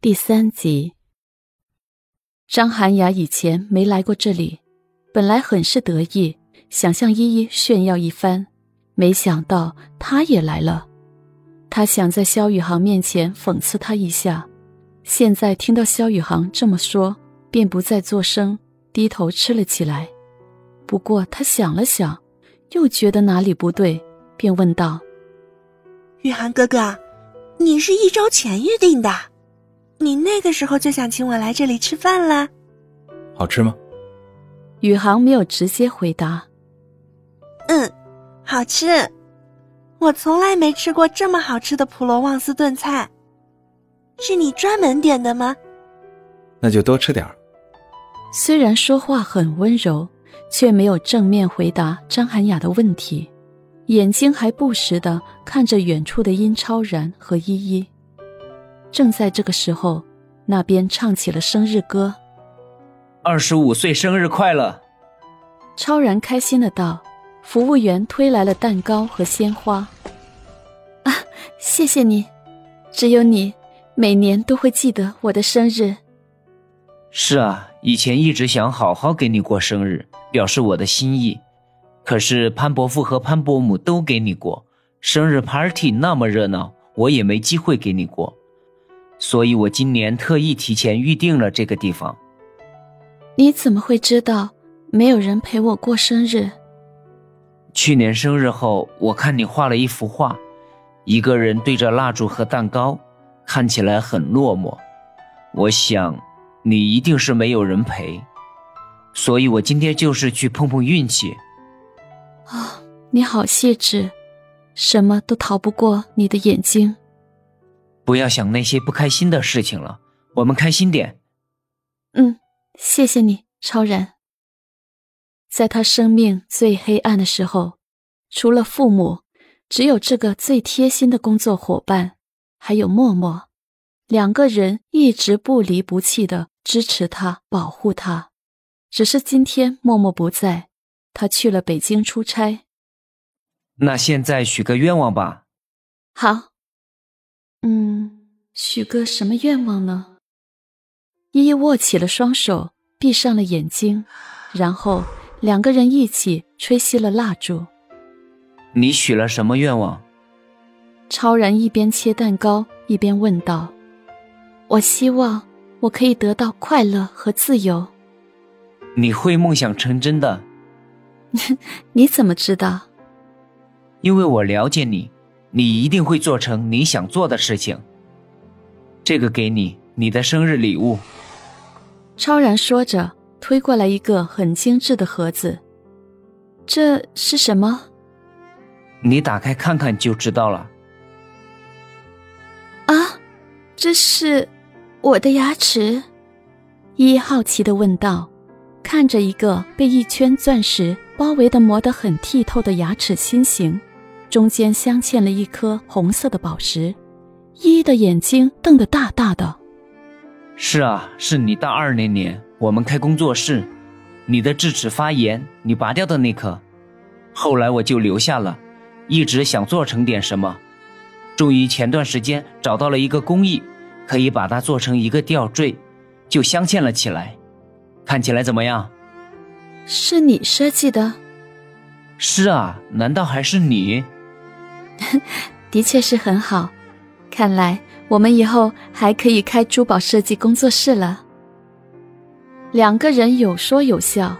第三集，张涵雅以前没来过这里，本来很是得意，想向依依炫耀一番，没想到她也来了。他想在萧宇航面前讽刺他一下，现在听到萧宇航这么说，便不再作声，低头吃了起来。不过他想了想，又觉得哪里不对，便问道：“宇航哥哥，你是一周前预定的？”你那个时候就想请我来这里吃饭了，好吃吗？宇航没有直接回答。嗯，好吃，我从来没吃过这么好吃的普罗旺斯炖菜，是你专门点的吗？那就多吃点儿。虽然说话很温柔，却没有正面回答张涵雅的问题，眼睛还不时的看着远处的殷超然和依依。正在这个时候，那边唱起了生日歌。二十五岁生日快乐！超然开心的道。服务员推来了蛋糕和鲜花。啊，谢谢你，只有你每年都会记得我的生日。是啊，以前一直想好好给你过生日，表示我的心意。可是潘伯父和潘伯母都给你过生日 party，那么热闹，我也没机会给你过。所以我今年特意提前预定了这个地方。你怎么会知道没有人陪我过生日？去年生日后，我看你画了一幅画，一个人对着蜡烛和蛋糕，看起来很落寞。我想，你一定是没有人陪，所以我今天就是去碰碰运气。啊，你好细致，什么都逃不过你的眼睛。不要想那些不开心的事情了，我们开心点。嗯，谢谢你，超然。在他生命最黑暗的时候，除了父母，只有这个最贴心的工作伙伴，还有默默，两个人一直不离不弃的支持他、保护他。只是今天默默不在，他去了北京出差。那现在许个愿望吧。好。嗯，许个什么愿望呢？依依握起了双手，闭上了眼睛，然后两个人一起吹熄了蜡烛。你许了什么愿望？超然一边切蛋糕一边问道：“我希望我可以得到快乐和自由。”你会梦想成真的。你怎么知道？因为我了解你。你一定会做成你想做的事情。这个给你，你的生日礼物。超然说着，推过来一个很精致的盒子。这是什么？你打开看看就知道了。啊，这是我的牙齿。依依好奇的问道，看着一个被一圈钻石包围的磨得很剔透的牙齿心形。中间镶嵌了一颗红色的宝石，依依的眼睛瞪得大大的。是啊，是你大二那年，我们开工作室，你的智齿发炎，你拔掉的那颗，后来我就留下了，一直想做成点什么，终于前段时间找到了一个工艺，可以把它做成一个吊坠，就镶嵌了起来，看起来怎么样？是你设计的？是啊，难道还是你？的确是很好，看来我们以后还可以开珠宝设计工作室了。两个人有说有笑，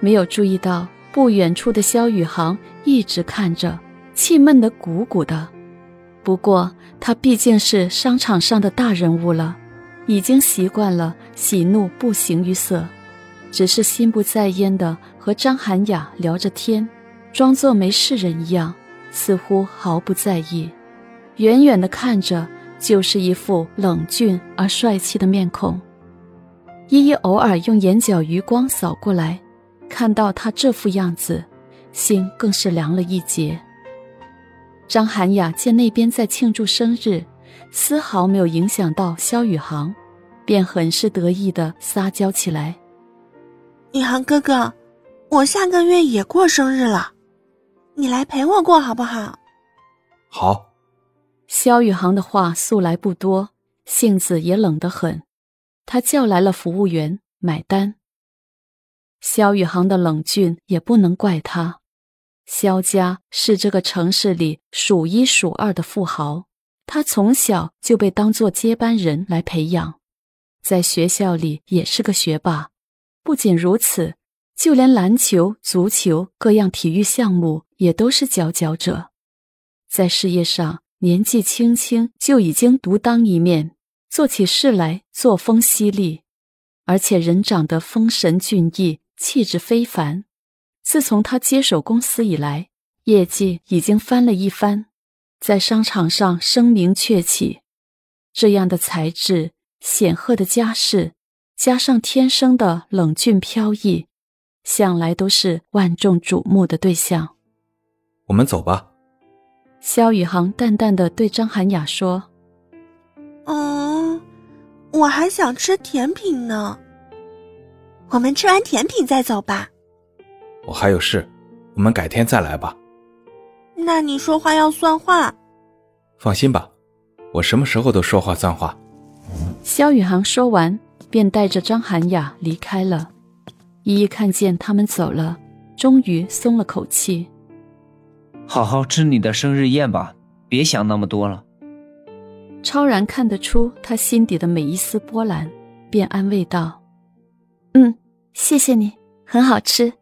没有注意到不远处的萧宇航一直看着，气闷得鼓鼓的。不过他毕竟是商场上的大人物了，已经习惯了喜怒不形于色，只是心不在焉的和张涵雅聊着天，装作没事人一样。似乎毫不在意，远远的看着就是一副冷峻而帅气的面孔。依依偶尔用眼角余光扫过来，看到他这副样子，心更是凉了一截。张涵雅见那边在庆祝生日，丝毫没有影响到萧宇航，便很是得意的撒娇起来：“宇航哥哥，我下个月也过生日了。”你来陪我过好不好？好。萧宇航的话素来不多，性子也冷得很。他叫来了服务员买单。萧宇航的冷峻也不能怪他，萧家是这个城市里数一数二的富豪，他从小就被当做接班人来培养，在学校里也是个学霸。不仅如此，就连篮球、足球各样体育项目也都是佼佼者。在事业上，年纪轻轻就已经独当一面。做起事来作风犀利，而且人长得丰神俊逸，气质非凡。自从他接手公司以来，业绩已经翻了一番，在商场上声名鹊起。这样的才智、显赫的家世，加上天生的冷峻飘逸，向来都是万众瞩目的对象。我们走吧。萧宇航淡淡的对张涵雅说。嗯，我还想吃甜品呢。我们吃完甜品再走吧。我还有事，我们改天再来吧。那你说话要算话。放心吧，我什么时候都说话算话。萧宇航说完，便带着张涵雅离开了。依依看见他们走了，终于松了口气。好好吃你的生日宴吧，别想那么多了。超然看得出他心底的每一丝波澜，便安慰道：“嗯，谢谢你，很好吃。”